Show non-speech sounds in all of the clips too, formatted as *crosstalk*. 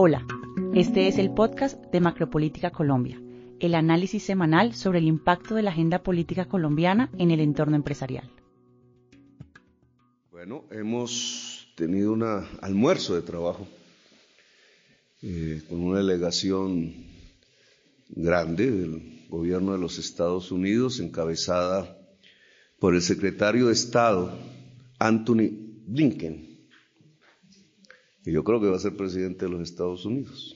Hola, este es el podcast de Macropolítica Colombia, el análisis semanal sobre el impacto de la agenda política colombiana en el entorno empresarial. Bueno, hemos tenido un almuerzo de trabajo eh, con una delegación grande del gobierno de los Estados Unidos, encabezada por el secretario de Estado, Anthony Blinken, que yo creo que va a ser presidente de los Estados Unidos.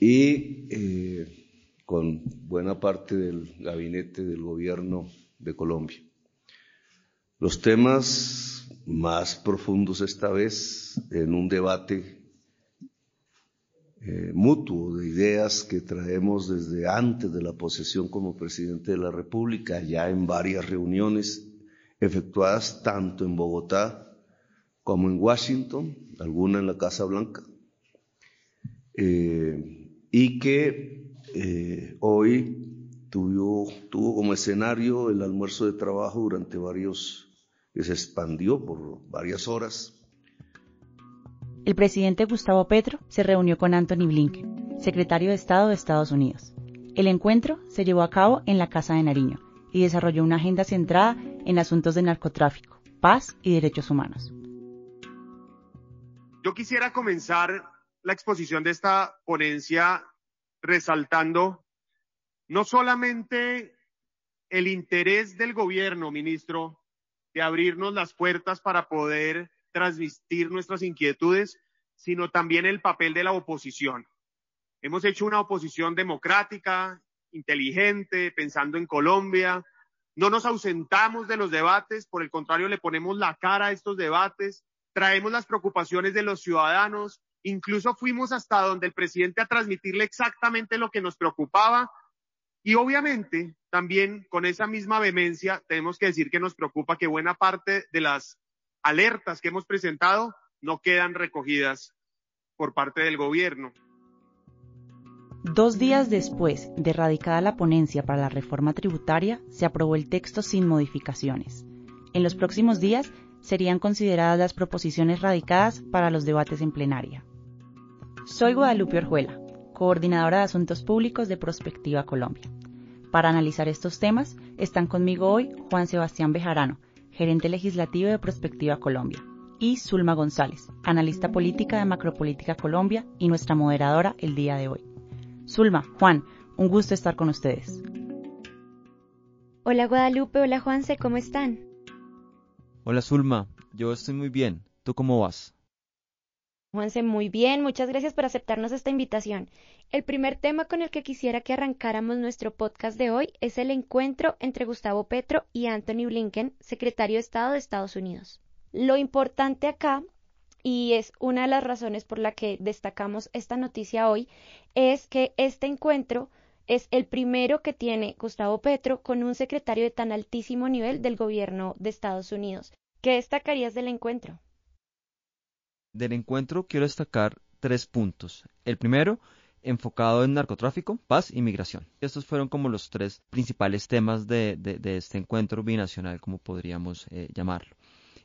Y eh, con buena parte del gabinete del gobierno de Colombia. Los temas más profundos esta vez en un debate eh, mutuo de ideas que traemos desde antes de la posesión como presidente de la República, ya en varias reuniones efectuadas tanto en Bogotá como en Washington, alguna en la Casa Blanca, eh, y que eh, hoy tuvo, como escenario el almuerzo de trabajo durante varios, que se expandió por varias horas. El presidente Gustavo Petro se reunió con Anthony Blinken, secretario de Estado de Estados Unidos. El encuentro se llevó a cabo en la Casa de Nariño y desarrolló una agenda centrada en asuntos de narcotráfico, paz y derechos humanos. Yo quisiera comenzar la exposición de esta ponencia resaltando no solamente el interés del gobierno, ministro, de abrirnos las puertas para poder transmitir nuestras inquietudes, sino también el papel de la oposición. Hemos hecho una oposición democrática, inteligente, pensando en Colombia. No nos ausentamos de los debates, por el contrario, le ponemos la cara a estos debates traemos las preocupaciones de los ciudadanos, incluso fuimos hasta donde el presidente a transmitirle exactamente lo que nos preocupaba y obviamente también con esa misma vehemencia tenemos que decir que nos preocupa que buena parte de las alertas que hemos presentado no quedan recogidas por parte del gobierno. Dos días después de radicada la ponencia para la reforma tributaria, se aprobó el texto sin modificaciones. En los próximos días serían consideradas las proposiciones radicadas para los debates en plenaria. Soy Guadalupe Orjuela, coordinadora de Asuntos Públicos de Prospectiva Colombia. Para analizar estos temas están conmigo hoy Juan Sebastián Bejarano, gerente legislativo de Prospectiva Colombia, y Zulma González, analista política de Macropolítica Colombia y nuestra moderadora el día de hoy. Zulma, Juan, un gusto estar con ustedes. Hola Guadalupe, hola Juanse, ¿cómo están? Hola Zulma, yo estoy muy bien. ¿Tú cómo vas? Juanse, muy bien. Muchas gracias por aceptarnos esta invitación. El primer tema con el que quisiera que arrancáramos nuestro podcast de hoy es el encuentro entre Gustavo Petro y Anthony Blinken, secretario de Estado de Estados Unidos. Lo importante acá, y es una de las razones por la que destacamos esta noticia hoy, es que este encuentro es el primero que tiene Gustavo Petro con un secretario de tan altísimo nivel del gobierno de Estados Unidos. ¿Qué destacarías del encuentro? Del encuentro quiero destacar tres puntos. El primero, enfocado en narcotráfico, paz y migración. Estos fueron como los tres principales temas de, este encuentro binacional, como podríamos eh, llamarlo.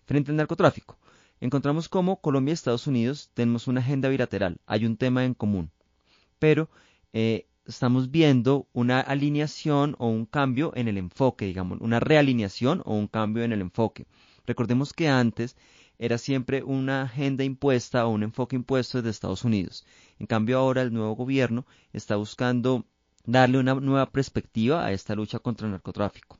Frente al narcotráfico, encontramos cómo Colombia y Estados Unidos tenemos una agenda bilateral, hay un tema en común, pero eh, estamos viendo una alineación o un cambio en el enfoque, digamos, una realineación o un cambio en el enfoque. Recordemos que antes era siempre una agenda impuesta o un enfoque impuesto desde Estados Unidos. En cambio ahora el nuevo gobierno está buscando darle una nueva perspectiva a esta lucha contra el narcotráfico.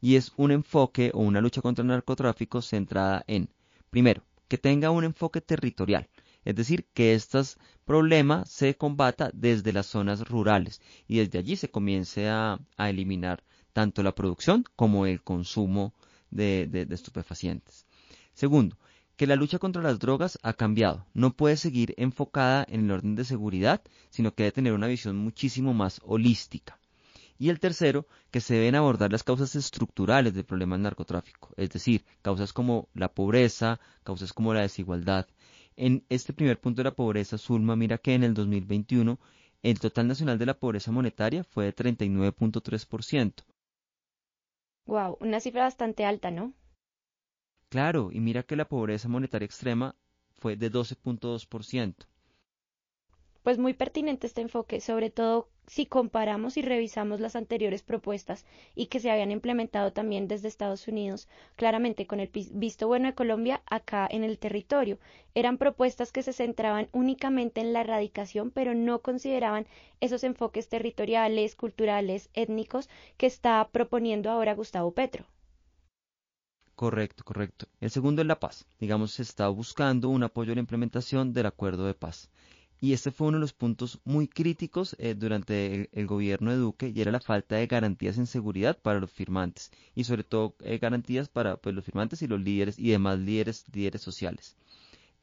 Y es un enfoque o una lucha contra el narcotráfico centrada en, primero, que tenga un enfoque territorial. Es decir, que estos problemas se combata desde las zonas rurales y desde allí se comience a, eliminar tanto la producción como el consumo de, de estupefacientes. Segundo, que la lucha contra las drogas ha cambiado. No puede seguir enfocada en el orden de seguridad, sino que debe tener una visión muchísimo más holística. Y el tercero, que se deben abordar las causas estructurales del problema del narcotráfico, es decir, causas como la pobreza, causas como la desigualdad, en este primer punto de la pobreza, Zulma mira que en el 2021 el total nacional de la pobreza monetaria fue de 39.3%. Wow, una cifra bastante alta, ¿no? Claro, y mira que la pobreza monetaria extrema fue de 12.2%. Pues muy pertinente este enfoque, sobre todo si comparamos y revisamos las anteriores propuestas y que se habían implementado también desde Estados Unidos, claramente con el visto bueno de Colombia acá en el territorio. Eran propuestas que se centraban únicamente en la erradicación, pero no consideraban esos enfoques territoriales, culturales, étnicos que está proponiendo ahora Gustavo Petro. Correcto, correcto. El segundo es la paz. Digamos, se está buscando un apoyo a la implementación del acuerdo de paz. Y este fue uno de los puntos muy críticos eh, durante el, gobierno de Duque y era la falta de garantías en seguridad para los firmantes y sobre todo eh, garantías para pues, los firmantes y los líderes y demás líderes, líderes sociales.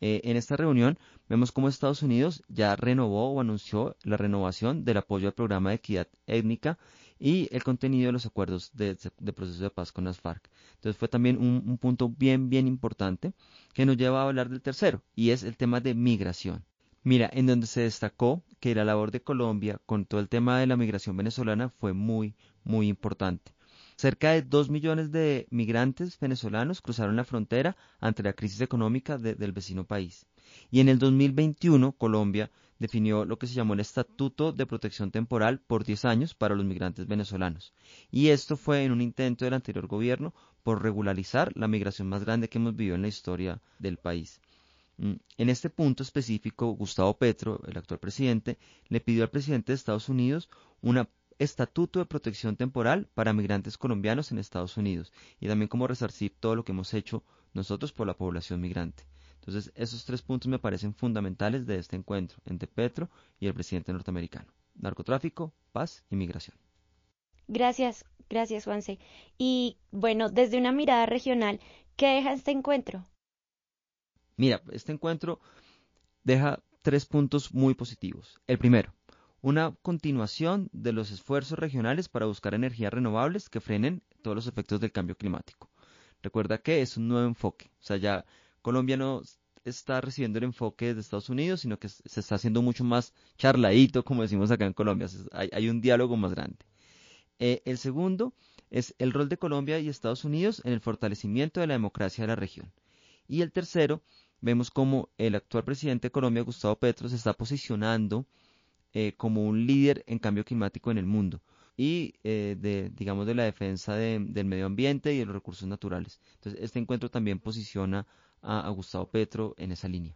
Eh, en esta reunión vemos cómo Estados Unidos ya renovó o anunció la renovación del apoyo al programa de equidad étnica y el contenido de los acuerdos de, proceso de paz con las FARC. Entonces fue también un, un punto bien, bien importante que nos lleva a hablar del tercero y es el tema de migración. Mira, en donde se destacó que la labor de Colombia con todo el tema de la migración venezolana fue muy, muy importante. Cerca de dos millones de migrantes venezolanos cruzaron la frontera ante la crisis económica del vecino país. Y en el 2021 Colombia definió lo que se llamó el Estatuto de Protección Temporal por 10 años para los migrantes venezolanos. Y esto fue en un intento del anterior gobierno por regularizar la migración más grande que hemos vivido en la historia del país. Mm, en este punto específico, Gustavo Petro, el actual presidente, le pidió al presidente de Estados Unidos un estatuto de protección temporal para migrantes colombianos en Estados Unidos y también como resarcir todo lo que hemos hecho nosotros por la población migrante. Entonces, esos tres puntos me parecen fundamentales de este encuentro entre Petro y el presidente norteamericano. Narcotráfico, paz y migración. Gracias, gracias Juanse. Y bueno, desde una mirada regional, ¿qué deja este encuentro? Mira, este encuentro deja tres puntos muy positivos. El primero, una continuación de los esfuerzos regionales para buscar energías renovables que frenen todos los efectos del cambio climático. Recuerda que es un nuevo enfoque. O sea, ya Colombia no está recibiendo el enfoque de Estados Unidos, sino que se está haciendo mucho más charladito, como decimos acá en Colombia. Hay, un diálogo más grande. Eh, el segundo es el rol de Colombia y Estados Unidos en el fortalecimiento de la democracia de la región. Y el tercero, vemos como el actual presidente de Colombia, Gustavo Petro, se está posicionando eh, como un líder en cambio climático en el mundo y eh, de, digamos, de la defensa del medio ambiente y de los recursos naturales. Entonces, este encuentro también posiciona a, a Gustavo Petro en esa línea.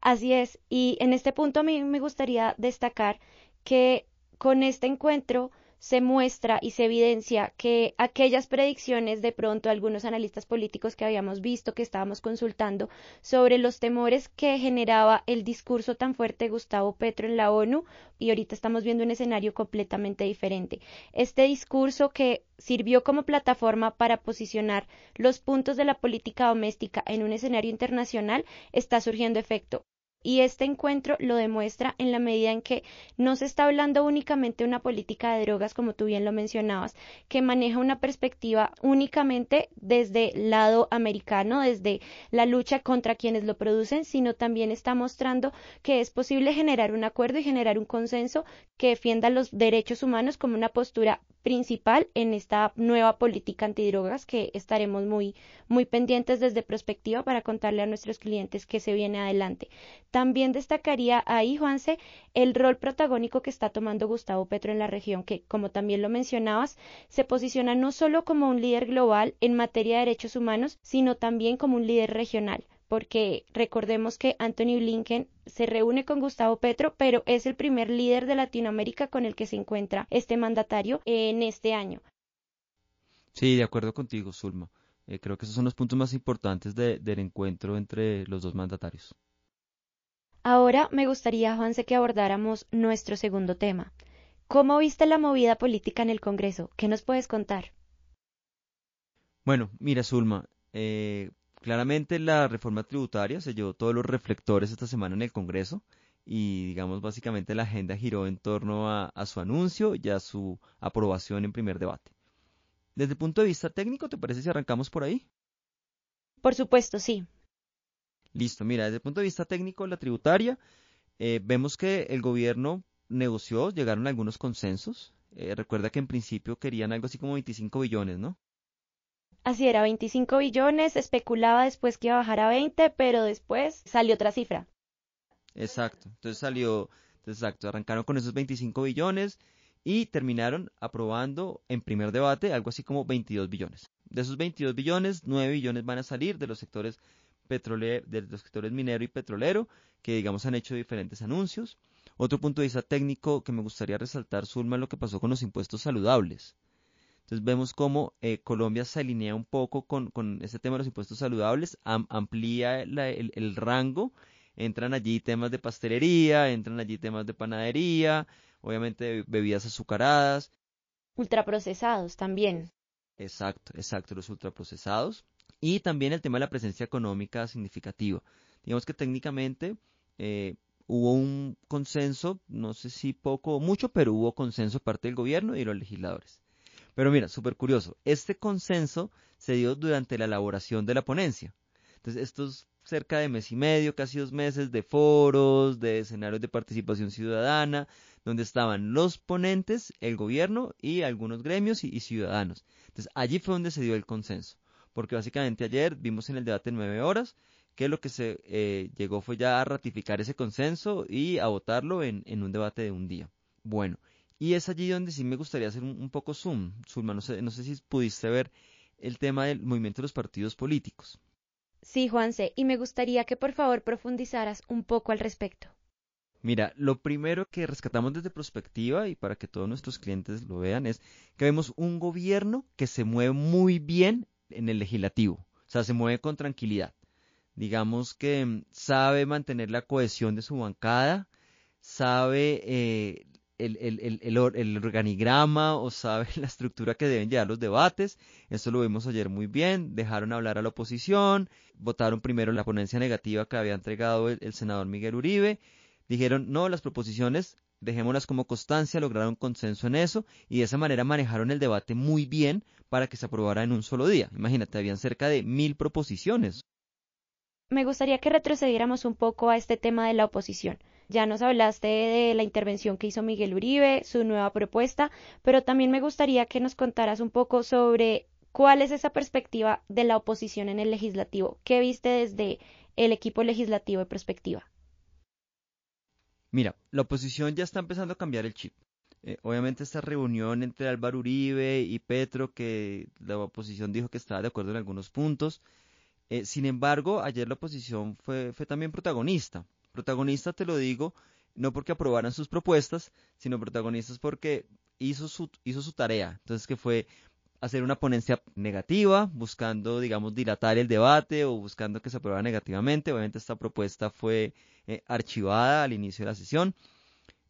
Así es, y en este punto a mí me gustaría destacar que con este encuentro se muestra y se evidencia que aquellas predicciones de pronto algunos analistas políticos que habíamos visto, que estábamos consultando sobre los temores que generaba el discurso tan fuerte de Gustavo Petro en la ONU y ahorita estamos viendo un escenario completamente diferente. Este discurso que sirvió como plataforma para posicionar los puntos de la política doméstica en un escenario internacional está surgiendo efecto. Y este encuentro lo demuestra en la medida en que no se está hablando únicamente de una política de drogas, como tú bien lo mencionabas, que maneja una perspectiva únicamente desde el lado americano, desde la lucha contra quienes lo producen, sino también está mostrando que es posible generar un acuerdo y generar un consenso que defienda los derechos humanos como una postura principal en esta nueva política antidrogas que estaremos muy, muy pendientes desde perspectiva para contarle a nuestros clientes que se viene adelante. También destacaría ahí, Juanse, el rol protagónico que está tomando Gustavo Petro en la región, que, como también lo mencionabas, se posiciona no solo como un líder global en materia de derechos humanos, sino también como un líder regional porque recordemos que Anthony Blinken se reúne con Gustavo Petro, pero es el primer líder de Latinoamérica con el que se encuentra este mandatario en este año. Sí, de acuerdo contigo, Zulma. Eh, creo que esos son los puntos más importantes del encuentro entre los dos mandatarios. Ahora me gustaría, Juanse, que abordáramos nuestro segundo tema. ¿Cómo viste la movida política en el Congreso? ¿Qué nos puedes contar? Bueno, mira, Zulma, eh, Claramente la reforma tributaria se llevó todos los reflectores esta semana en el Congreso y digamos básicamente la agenda giró en torno a, su anuncio y a su aprobación en primer debate. Desde el punto de vista técnico, ¿te parece si arrancamos por ahí? Por supuesto, sí. Listo, mira, desde el punto de vista técnico, la tributaria, eh, vemos que el gobierno negoció, llegaron a algunos consensos. Eh, recuerda que en principio querían algo así como 25 billones, ¿no? Así era, 25 billones, especulaba después que iba a bajar a 20, pero después salió otra cifra. Exacto, entonces salió, exacto, arrancaron con esos 25 billones y terminaron aprobando en primer debate algo así como 22 billones. De esos 22 billones, 9 billones van a salir de los sectores petrolero, de los sectores minero y petrolero, que digamos han hecho diferentes anuncios. Otro punto de vista técnico que me gustaría resaltar, Zulma, es lo que pasó con los impuestos saludables. Entonces vemos cómo eh, Colombia se alinea un poco con, con ese tema de los impuestos saludables, amplía el, rango, entran allí temas de pastelería, entran allí temas de panadería, obviamente bebidas azucaradas. Ultraprocesados también. Exacto, exacto, los ultraprocesados. Y también el tema de la presencia económica significativa. Digamos que técnicamente eh, hubo un consenso, no sé si poco o mucho, pero hubo consenso parte del gobierno y los legisladores. Pero mira, súper curioso, este consenso se dio durante la elaboración de la ponencia. Entonces, estos cerca de mes y medio, casi dos meses de foros, de escenarios de participación ciudadana, donde estaban los ponentes, el gobierno y algunos gremios y, ciudadanos. Entonces, allí fue donde se dio el consenso, porque básicamente ayer vimos en el debate nueve horas que lo que se eh, llegó fue ya a ratificar ese consenso y a votarlo en, un debate de un día. Bueno, y es allí donde sí me gustaría hacer un, poco zoom, Zulma, no sé, no sé si pudiste ver el tema del movimiento de los partidos políticos. Sí, Juanse, y me gustaría que por favor profundizaras un poco al respecto. Mira, lo primero que rescatamos desde perspectiva y para que todos nuestros clientes lo vean es que vemos un gobierno que se mueve muy bien en el legislativo, o sea, se mueve con tranquilidad. Digamos que mm, sabe mantener la cohesión de su bancada, sabe eh, el, el, el, organigrama o sabe *laughs* la estructura que deben llevar los debates. Esto lo vimos ayer muy bien. Dejaron hablar a la oposición, votaron primero la ponencia negativa que había entregado el, senador Miguel Uribe. Dijeron, no, las proposiciones dejémoslas como constancia, lograron consenso en eso y de esa manera manejaron el debate muy bien para que se aprobara en un solo día. Imagínate, habían cerca de mil proposiciones. Me gustaría que retrocediéramos un poco a este tema de la oposición. Ya nos hablaste de la intervención que hizo Miguel Uribe, su nueva propuesta, pero también me gustaría que nos contaras un poco sobre cuál es esa perspectiva de la oposición en el legislativo. ¿Qué viste desde el equipo legislativo de perspectiva? Mira, la oposición ya está empezando a cambiar el chip. Eh, obviamente esta reunión entre Álvaro Uribe y Petro, que la oposición dijo que estaba de acuerdo en algunos puntos. Eh, sin embargo, ayer la oposición fue, fue también protagonista. Protagonista te lo digo, no porque aprobaran sus propuestas, sino protagonistas porque hizo su, hizo su tarea. Entonces, que fue hacer una ponencia negativa, buscando, digamos, dilatar el debate o buscando que se aprobara negativamente. Obviamente esta propuesta fue eh, archivada al inicio de la sesión.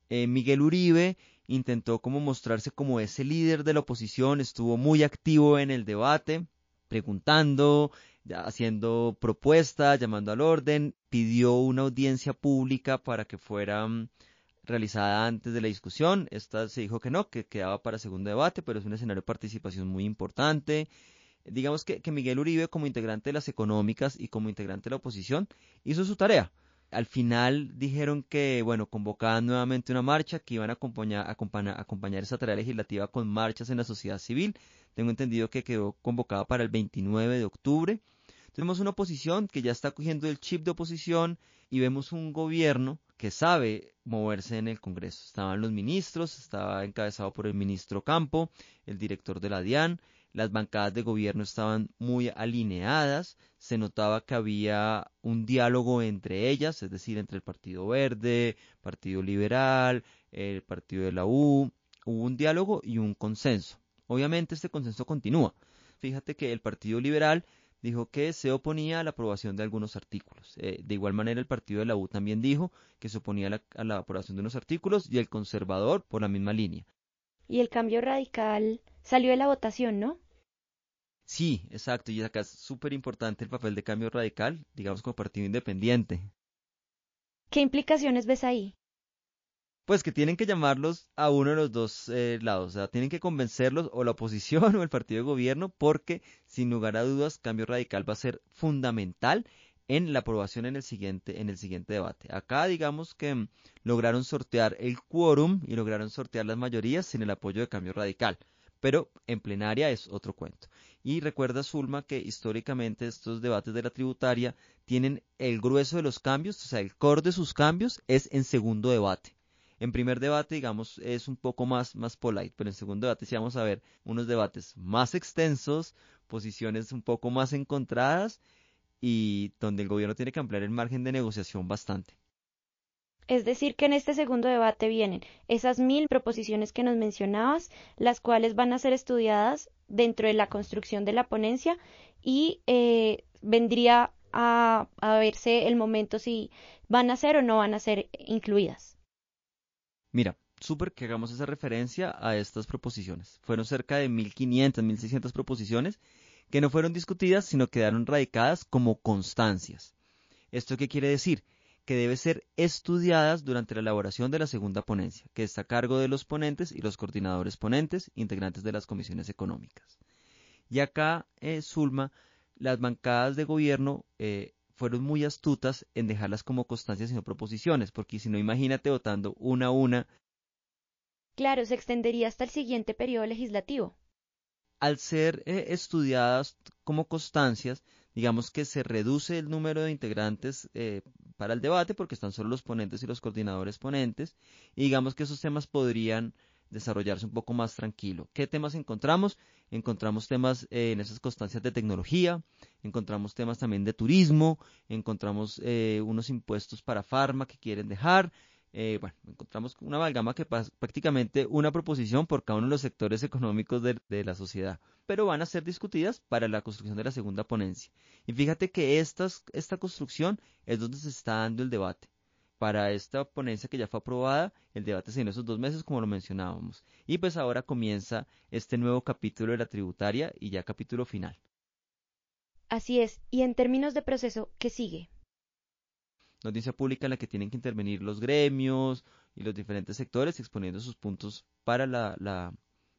Eh, Miguel Uribe intentó como mostrarse como ese líder de la oposición, estuvo muy activo en el debate, preguntando, haciendo propuestas, llamando al orden, pidió una audiencia pública para que fuera mm, realizada antes de la discusión. Esta se dijo que no, que quedaba para segundo debate, pero es un escenario de participación muy importante. Digamos que, Miguel Uribe, como integrante de las económicas y como integrante de la oposición, hizo su tarea. Al final dijeron que, bueno, convocaban nuevamente una marcha, que iban a acompañar, acompañar, acompañar esa tarea legislativa con marchas en la sociedad civil. Tengo entendido que quedó convocada para el 29 de octubre. Tenemos una oposición que ya está cogiendo el chip de oposición y vemos un gobierno que sabe moverse en el Congreso. Estaban los ministros, estaba encabezado por el ministro Campo, el director de la DIAN, las bancadas de gobierno estaban muy alineadas, se notaba que había un diálogo entre ellas, es decir, entre el Partido Verde, Partido Liberal, el Partido de la U, hubo un diálogo y un consenso. Obviamente este consenso continúa. Fíjate que el Partido Liberal dijo que se oponía a la aprobación de algunos artículos. Eh, de igual manera, el partido de la U también dijo que se oponía a la, aprobación de unos artículos y el conservador por la misma línea. Y el cambio radical salió de la votación, ¿no? Sí, exacto. Y acá es súper importante el papel de cambio radical, digamos como partido independiente. ¿Qué implicaciones ves ahí? Pues que tienen que llamarlos a uno de los dos eh, lados, o sea, tienen que convencerlos o la oposición *laughs* o el partido de gobierno, porque sin lugar a dudas, Cambio Radical va a ser fundamental en la aprobación en el siguiente, en el siguiente debate. Acá digamos que mm, lograron sortear el quórum y lograron sortear las mayorías sin el apoyo de Cambio Radical. pero en plenaria es otro cuento. Y recuerda, Zulma, que históricamente estos debates de la tributaria tienen el grueso de los cambios, o sea, el core de sus cambios es en segundo debate. En primer debate, digamos, es un poco más, más polite, pero en segundo debate sí vamos a ver unos debates más extensos, posiciones un poco más encontradas y donde el gobierno tiene que ampliar el margen de negociación bastante. Es decir, que en este segundo debate vienen esas mil proposiciones que nos mencionabas, las cuales van a ser estudiadas dentro de la construcción de la ponencia y eh, vendría a, a verse el momento si van a ser o no van a ser incluidas. Mira, súper que hagamos esa referencia a estas proposiciones. Fueron cerca de 1.500, 1.600 proposiciones que no fueron discutidas, sino quedaron radicadas como constancias. ¿Esto qué quiere decir? Que debe ser estudiadas durante la elaboración de la segunda ponencia, que está a cargo de los ponentes y los coordinadores ponentes, integrantes de las comisiones económicas. Y acá, eh, Zulma, las bancadas de gobierno eh, fueron muy astutas en dejarlas como constancias y no proposiciones, porque si no, imagínate votando una a una. Claro, se extendería hasta el siguiente periodo legislativo. Al ser eh, estudiadas como constancias, digamos que se reduce el número de integrantes eh, para el debate, porque están solo los ponentes y los coordinadores ponentes, y digamos que esos temas podrían desarrollarse un poco más tranquilo. ¿Qué temas encontramos? Encontramos temas eh, en esas constancias de tecnología, encontramos temas también de turismo, encontramos eh, unos impuestos para farma que quieren dejar. Eh, bueno, encontramos una amalgama que prácticamente una proposición por cada uno de los sectores económicos de, la sociedad, pero van a ser discutidas para la construcción de la segunda ponencia. Y fíjate que esta construcción es donde se está dando el debate para esta ponencia que ya fue aprobada, el debate se dio esos dos meses, como lo mencionábamos. Y pues ahora comienza este nuevo capítulo de la tributaria y ya capítulo final. Así es. Y en términos de proceso, ¿qué sigue? Noticia pública en la que tienen que intervenir los gremios y los diferentes sectores exponiendo sus puntos para la, la,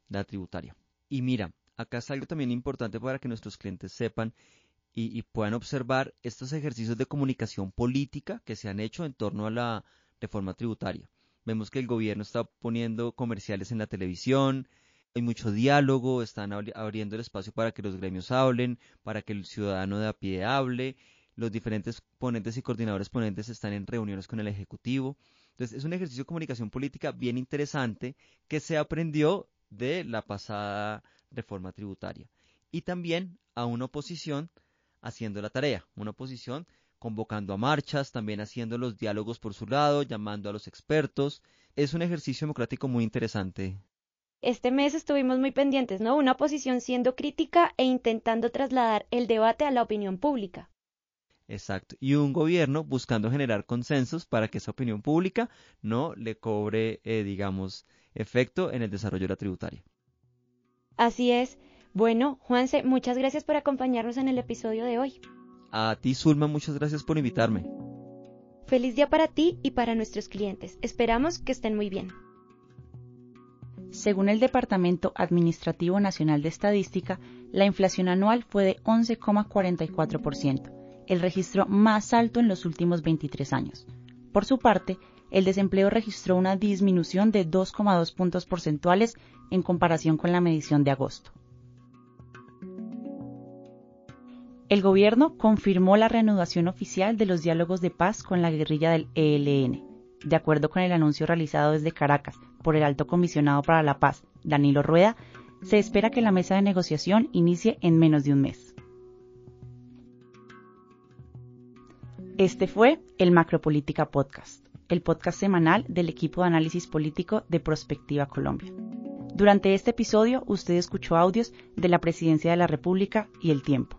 la tributaria. Y mira, acá es algo también importante para que nuestros clientes sepan y, puedan observar estos ejercicios de comunicación política que se han hecho en torno a la reforma tributaria. Vemos que el gobierno está poniendo comerciales en la televisión, hay mucho diálogo, están abriendo el espacio para que los gremios hablen, para que el ciudadano de a pie hable, los diferentes ponentes y coordinadores ponentes están en reuniones con el Ejecutivo. Entonces es un ejercicio de comunicación política bien interesante que se aprendió de la pasada reforma tributaria. Y también a una oposición haciendo la tarea, una oposición convocando a marchas, también haciendo los diálogos por su lado, llamando a los expertos. Es un ejercicio democrático muy interesante. Este mes estuvimos muy pendientes, ¿no? Una oposición siendo crítica e intentando trasladar el debate a la opinión pública. Exacto. Y un gobierno buscando generar consensos para que esa opinión pública no le cobre, eh, digamos, efecto en el desarrollo de la tributaria. Así es. Bueno, Juanse, muchas gracias por acompañarnos en el episodio de hoy. A ti, Zulma, muchas gracias por invitarme. Feliz día para ti y para nuestros clientes. Esperamos que estén muy bien. Según el Departamento Administrativo Nacional de Estadística, la inflación anual fue de 11,44%, el registro más alto en los últimos 23 años. Por su parte, el desempleo registró una disminución de 2,2 puntos porcentuales en comparación con la medición de agosto. El gobierno confirmó la reanudación oficial de los diálogos de paz con la guerrilla del ELN. De acuerdo con el anuncio realizado desde Caracas por el alto comisionado para la paz, Danilo Rueda, se espera que la mesa de negociación inicie en menos de un mes. Este fue el Macropolítica Podcast, el podcast semanal del equipo de análisis político de Prospectiva Colombia. Durante este episodio usted escuchó audios de la Presidencia de la República y El Tiempo.